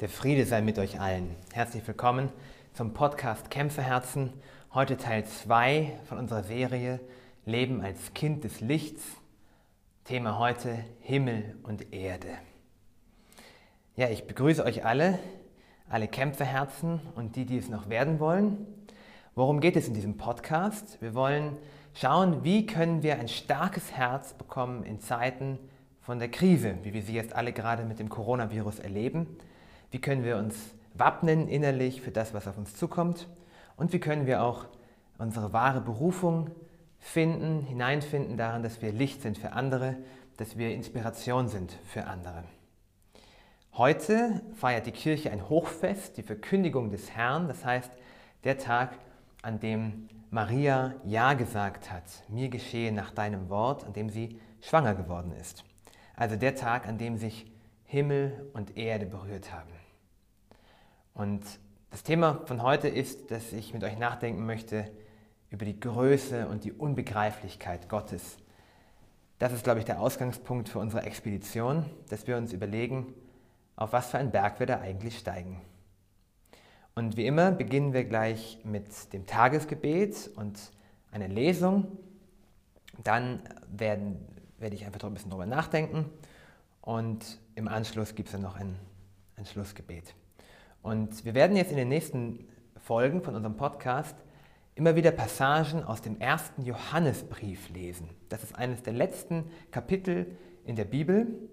Der Friede sei mit euch allen. Herzlich willkommen zum Podcast Kämpferherzen. Heute Teil 2 von unserer Serie Leben als Kind des Lichts. Thema heute Himmel und Erde. Ja, ich begrüße euch alle, alle Kämpferherzen und die, die es noch werden wollen. Worum geht es in diesem Podcast? Wir wollen schauen, wie können wir ein starkes Herz bekommen in Zeiten von der Krise, wie wir sie jetzt alle gerade mit dem Coronavirus erleben wie können wir uns wappnen innerlich für das, was auf uns zukommt und wie können wir auch unsere wahre Berufung finden, hineinfinden daran, dass wir Licht sind für andere, dass wir Inspiration sind für andere. Heute feiert die Kirche ein Hochfest, die Verkündigung des Herrn, das heißt der Tag, an dem Maria Ja gesagt hat, mir geschehe nach deinem Wort, an dem sie schwanger geworden ist. Also der Tag, an dem sich Himmel und Erde berührt haben. Und das Thema von heute ist, dass ich mit euch nachdenken möchte über die Größe und die Unbegreiflichkeit Gottes. Das ist, glaube ich, der Ausgangspunkt für unsere Expedition, dass wir uns überlegen, auf was für einen Berg wir da eigentlich steigen. Und wie immer beginnen wir gleich mit dem Tagesgebet und einer Lesung. Dann werden, werde ich einfach ein bisschen darüber nachdenken und im Anschluss gibt es dann noch ein, ein Schlussgebet. Und wir werden jetzt in den nächsten Folgen von unserem Podcast immer wieder Passagen aus dem ersten Johannesbrief lesen. Das ist eines der letzten Kapitel in der Bibel.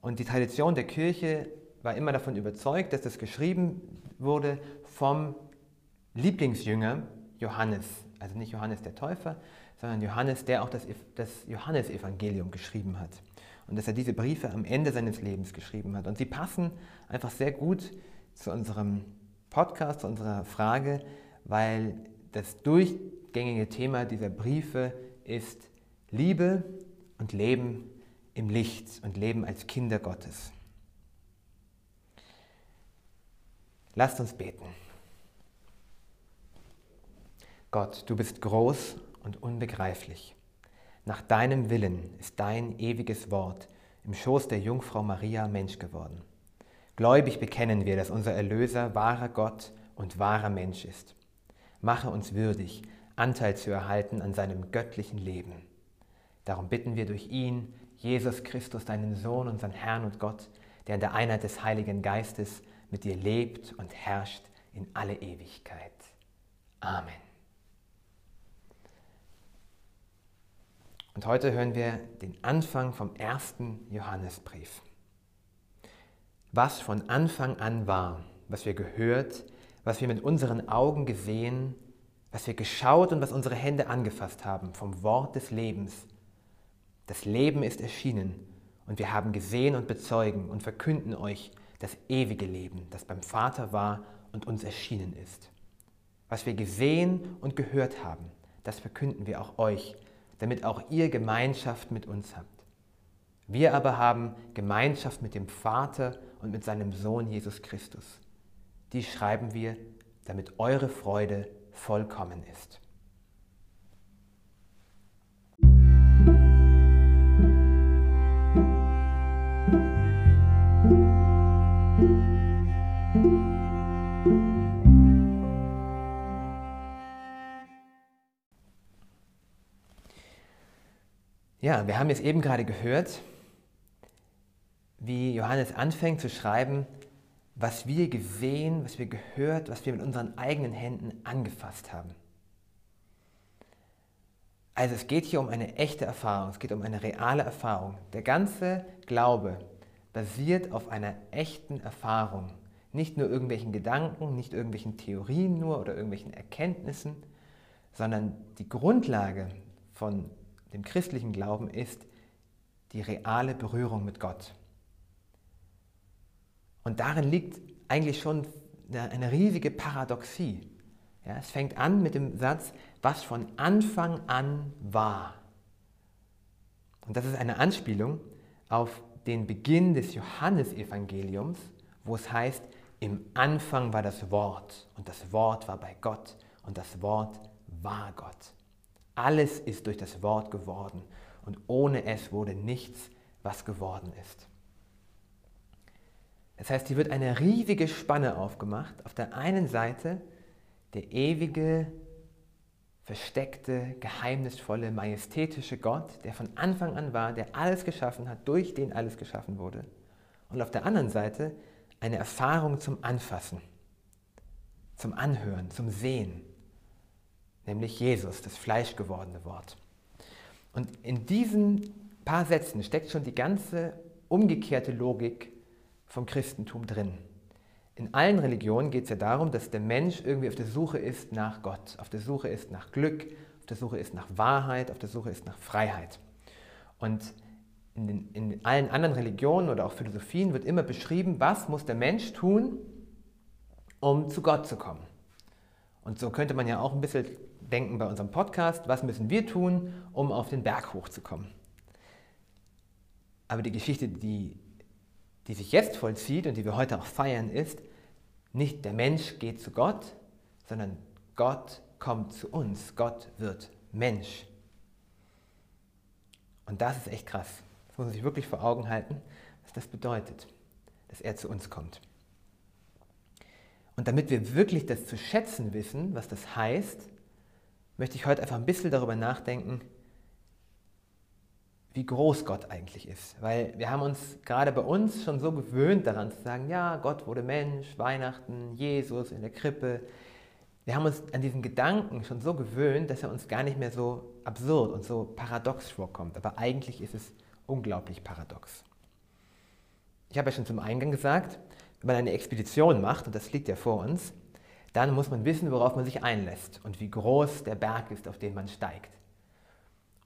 Und die Tradition der Kirche war immer davon überzeugt, dass das geschrieben wurde vom Lieblingsjünger Johannes. Also nicht Johannes der Täufer, sondern Johannes, der auch das, das Johannesevangelium geschrieben hat. Und dass er diese Briefe am Ende seines Lebens geschrieben hat. Und sie passen einfach sehr gut zu unserem Podcast, zu unserer Frage, weil das durchgängige Thema dieser Briefe ist Liebe und Leben im Licht und Leben als Kinder Gottes. Lasst uns beten. Gott, du bist groß und unbegreiflich. Nach deinem Willen ist dein ewiges Wort im Schoß der Jungfrau Maria Mensch geworden. Gläubig bekennen wir, dass unser Erlöser wahrer Gott und wahrer Mensch ist. Mache uns würdig, Anteil zu erhalten an seinem göttlichen Leben. Darum bitten wir durch ihn, Jesus Christus, deinen Sohn, unseren Herrn und Gott, der in der Einheit des Heiligen Geistes mit dir lebt und herrscht in alle Ewigkeit. Amen. Und heute hören wir den Anfang vom ersten Johannesbrief was von Anfang an war, was wir gehört, was wir mit unseren Augen gesehen, was wir geschaut und was unsere Hände angefasst haben vom Wort des Lebens. Das Leben ist erschienen und wir haben gesehen und bezeugen und verkünden euch das ewige Leben, das beim Vater war und uns erschienen ist. Was wir gesehen und gehört haben, das verkünden wir auch euch, damit auch ihr Gemeinschaft mit uns habt. Wir aber haben Gemeinschaft mit dem Vater und mit seinem Sohn Jesus Christus. Die schreiben wir, damit eure Freude vollkommen ist. Ja, wir haben jetzt eben gerade gehört, wie Johannes anfängt zu schreiben, was wir gesehen, was wir gehört, was wir mit unseren eigenen Händen angefasst haben. Also es geht hier um eine echte Erfahrung, es geht um eine reale Erfahrung. Der ganze Glaube basiert auf einer echten Erfahrung. Nicht nur irgendwelchen Gedanken, nicht irgendwelchen Theorien nur oder irgendwelchen Erkenntnissen, sondern die Grundlage von dem christlichen Glauben ist die reale Berührung mit Gott. Und darin liegt eigentlich schon eine riesige Paradoxie. Ja, es fängt an mit dem Satz, was von Anfang an war. Und das ist eine Anspielung auf den Beginn des Johannesevangeliums, wo es heißt, im Anfang war das Wort und das Wort war bei Gott und das Wort war Gott. Alles ist durch das Wort geworden und ohne es wurde nichts, was geworden ist. Das heißt, hier wird eine riesige Spanne aufgemacht. Auf der einen Seite der ewige, versteckte, geheimnisvolle, majestätische Gott, der von Anfang an war, der alles geschaffen hat, durch den alles geschaffen wurde. Und auf der anderen Seite eine Erfahrung zum Anfassen, zum Anhören, zum Sehen, nämlich Jesus, das fleischgewordene Wort. Und in diesen paar Sätzen steckt schon die ganze umgekehrte Logik vom Christentum drin. In allen Religionen geht es ja darum, dass der Mensch irgendwie auf der Suche ist nach Gott, auf der Suche ist nach Glück, auf der Suche ist nach Wahrheit, auf der Suche ist nach Freiheit. Und in, den, in allen anderen Religionen oder auch Philosophien wird immer beschrieben, was muss der Mensch tun, um zu Gott zu kommen. Und so könnte man ja auch ein bisschen denken bei unserem Podcast, was müssen wir tun, um auf den Berg hochzukommen. Aber die Geschichte, die, die sich jetzt vollzieht und die wir heute auch feiern, ist, nicht der Mensch geht zu Gott, sondern Gott kommt zu uns. Gott wird Mensch. Und das ist echt krass. Das muss man sich wirklich vor Augen halten, was das bedeutet, dass er zu uns kommt. Und damit wir wirklich das zu schätzen wissen, was das heißt, möchte ich heute einfach ein bisschen darüber nachdenken, wie groß Gott eigentlich ist. Weil wir haben uns gerade bei uns schon so gewöhnt daran zu sagen, ja, Gott wurde Mensch, Weihnachten, Jesus in der Krippe. Wir haben uns an diesen Gedanken schon so gewöhnt, dass er uns gar nicht mehr so absurd und so paradox vorkommt. Aber eigentlich ist es unglaublich paradox. Ich habe ja schon zum Eingang gesagt, wenn man eine Expedition macht, und das liegt ja vor uns, dann muss man wissen, worauf man sich einlässt und wie groß der Berg ist, auf den man steigt.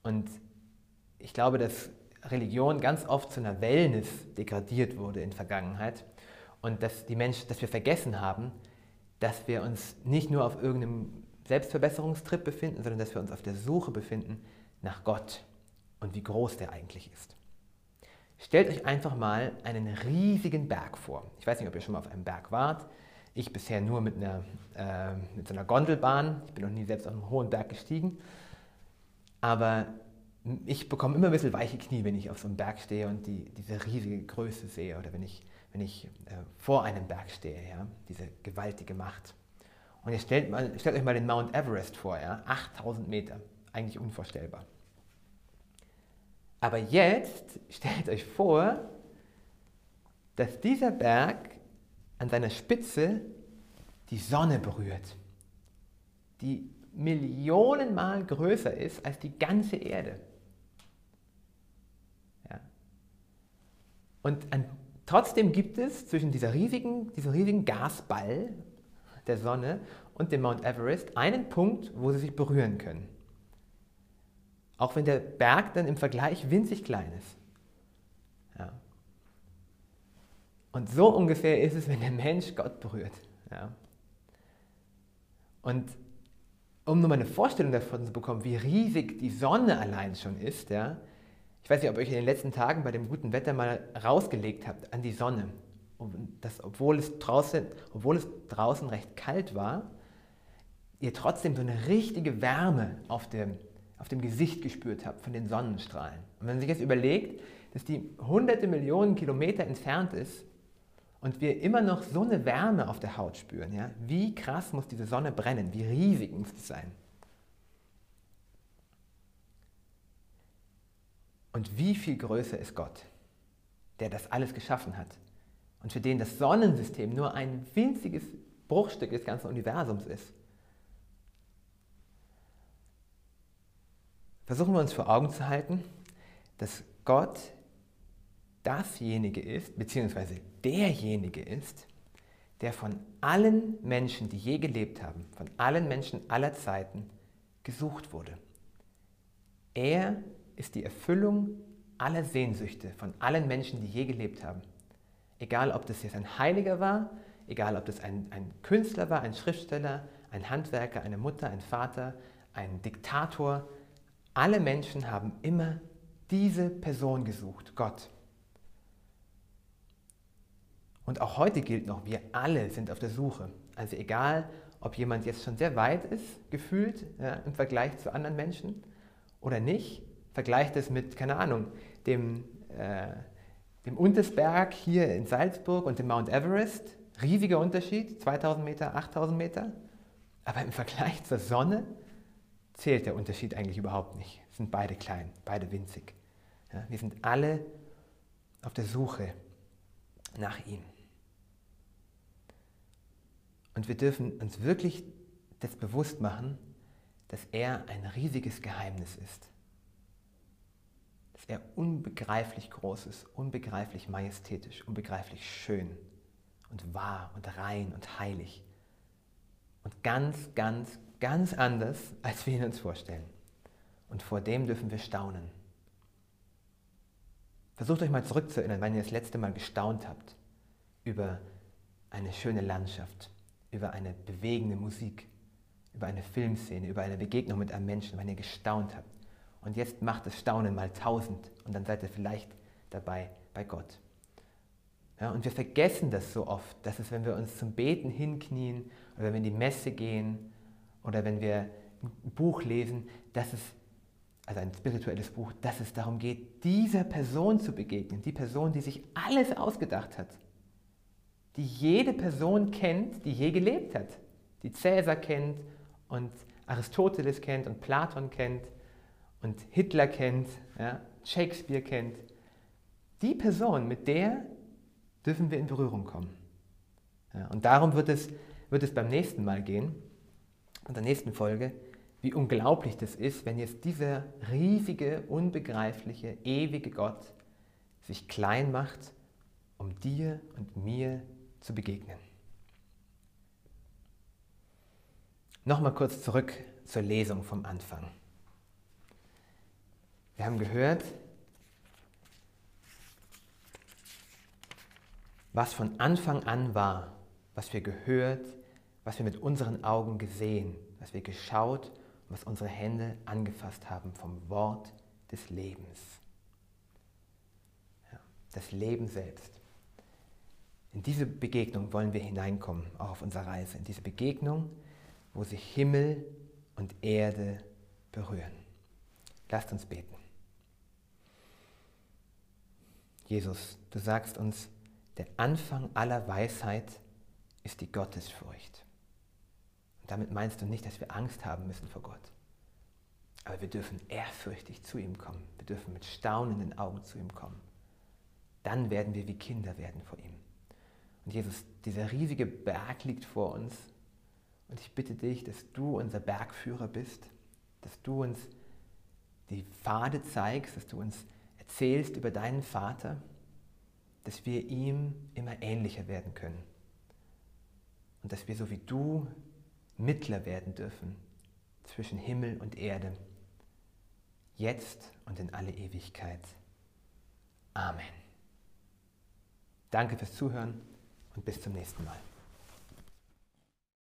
Und ich glaube, dass Religion ganz oft zu einer Wellness degradiert wurde in der Vergangenheit und dass die Menschen, dass wir vergessen haben, dass wir uns nicht nur auf irgendeinem Selbstverbesserungstrip befinden, sondern dass wir uns auf der Suche befinden nach Gott und wie groß der eigentlich ist. Stellt euch einfach mal einen riesigen Berg vor. Ich weiß nicht, ob ihr schon mal auf einem Berg wart. Ich bisher nur mit, einer, äh, mit so einer Gondelbahn. Ich bin noch nie selbst auf einem hohen Berg gestiegen. Aber ich bekomme immer ein bisschen weiche Knie, wenn ich auf so einem Berg stehe und die, diese riesige Größe sehe oder wenn ich, wenn ich äh, vor einem Berg stehe, ja? diese gewaltige Macht. Und jetzt stellt, mal, stellt euch mal den Mount Everest vor, ja? 8000 Meter, eigentlich unvorstellbar. Aber jetzt stellt euch vor, dass dieser Berg an seiner Spitze die Sonne berührt, die Millionenmal größer ist als die ganze Erde. Und an, trotzdem gibt es zwischen dieser riesigen, diesem riesigen Gasball der Sonne und dem Mount Everest einen Punkt, wo sie sich berühren können. Auch wenn der Berg dann im Vergleich winzig klein ist. Ja. Und so ungefähr ist es, wenn der Mensch Gott berührt. Ja. Und um nur mal eine Vorstellung davon zu bekommen, wie riesig die Sonne allein schon ist, ja, ich weiß nicht, ob ihr euch in den letzten Tagen bei dem guten Wetter mal rausgelegt habt an die Sonne. Und das, obwohl, es draußen, obwohl es draußen recht kalt war, ihr trotzdem so eine richtige Wärme auf dem, auf dem Gesicht gespürt habt von den Sonnenstrahlen. Und wenn man sich jetzt überlegt, dass die hunderte Millionen Kilometer entfernt ist und wir immer noch so eine Wärme auf der Haut spüren, ja, wie krass muss diese Sonne brennen, wie riesig muss das sein? Und wie viel größer ist Gott, der das alles geschaffen hat und für den das Sonnensystem nur ein winziges Bruchstück des ganzen Universums ist. Versuchen wir uns vor Augen zu halten, dass Gott dasjenige ist, beziehungsweise derjenige ist, der von allen Menschen, die je gelebt haben, von allen Menschen aller Zeiten gesucht wurde. Er ist die Erfüllung aller Sehnsüchte von allen Menschen, die je gelebt haben. Egal, ob das jetzt ein Heiliger war, egal, ob das ein, ein Künstler war, ein Schriftsteller, ein Handwerker, eine Mutter, ein Vater, ein Diktator, alle Menschen haben immer diese Person gesucht, Gott. Und auch heute gilt noch, wir alle sind auf der Suche. Also egal, ob jemand jetzt schon sehr weit ist, gefühlt ja, im Vergleich zu anderen Menschen oder nicht, vergleicht es mit, keine Ahnung, dem, äh, dem Untersberg hier in Salzburg und dem Mount Everest. Riesiger Unterschied, 2000 Meter, 8000 Meter. Aber im Vergleich zur Sonne zählt der Unterschied eigentlich überhaupt nicht. Es sind beide klein, beide winzig. Ja, wir sind alle auf der Suche nach ihm. Und wir dürfen uns wirklich das bewusst machen, dass er ein riesiges Geheimnis ist. Er unbegreiflich groß ist, unbegreiflich majestätisch, unbegreiflich schön und wahr und rein und heilig. Und ganz, ganz, ganz anders, als wir ihn uns vorstellen. Und vor dem dürfen wir staunen. Versucht euch mal zurückzuerinnern, wann ihr das letzte Mal gestaunt habt über eine schöne Landschaft, über eine bewegende Musik, über eine Filmszene, über eine Begegnung mit einem Menschen, wenn ihr gestaunt habt. Und jetzt macht das Staunen mal tausend und dann seid ihr vielleicht dabei bei Gott. Ja, und wir vergessen das so oft, dass es, wenn wir uns zum Beten hinknien oder wenn wir in die Messe gehen oder wenn wir ein Buch lesen, dass es, also ein spirituelles Buch, dass es darum geht, dieser Person zu begegnen, die Person, die sich alles ausgedacht hat, die jede Person kennt, die je gelebt hat, die Cäsar kennt und Aristoteles kennt und Platon kennt und Hitler kennt, ja, Shakespeare kennt. Die Person, mit der dürfen wir in Berührung kommen. Ja, und darum wird es, wird es beim nächsten Mal gehen, in der nächsten Folge, wie unglaublich das ist, wenn jetzt dieser riesige, unbegreifliche, ewige Gott sich klein macht, um dir und mir zu begegnen. Nochmal kurz zurück zur Lesung vom Anfang. Wir haben gehört, was von Anfang an war, was wir gehört, was wir mit unseren Augen gesehen, was wir geschaut und was unsere Hände angefasst haben vom Wort des Lebens. Ja, das Leben selbst. In diese Begegnung wollen wir hineinkommen, auch auf unserer Reise. In diese Begegnung, wo sich Himmel und Erde berühren. Lasst uns beten. Jesus, du sagst uns, der Anfang aller Weisheit ist die Gottesfurcht. Und damit meinst du nicht, dass wir Angst haben müssen vor Gott. Aber wir dürfen ehrfürchtig zu ihm kommen. Wir dürfen mit staunenden Augen zu ihm kommen. Dann werden wir wie Kinder werden vor ihm. Und Jesus, dieser riesige Berg liegt vor uns. Und ich bitte dich, dass du unser Bergführer bist, dass du uns die Pfade zeigst, dass du uns erzählst über deinen Vater dass wir ihm immer ähnlicher werden können. Und dass wir so wie du Mittler werden dürfen zwischen Himmel und Erde, jetzt und in alle Ewigkeit. Amen. Danke fürs Zuhören und bis zum nächsten Mal.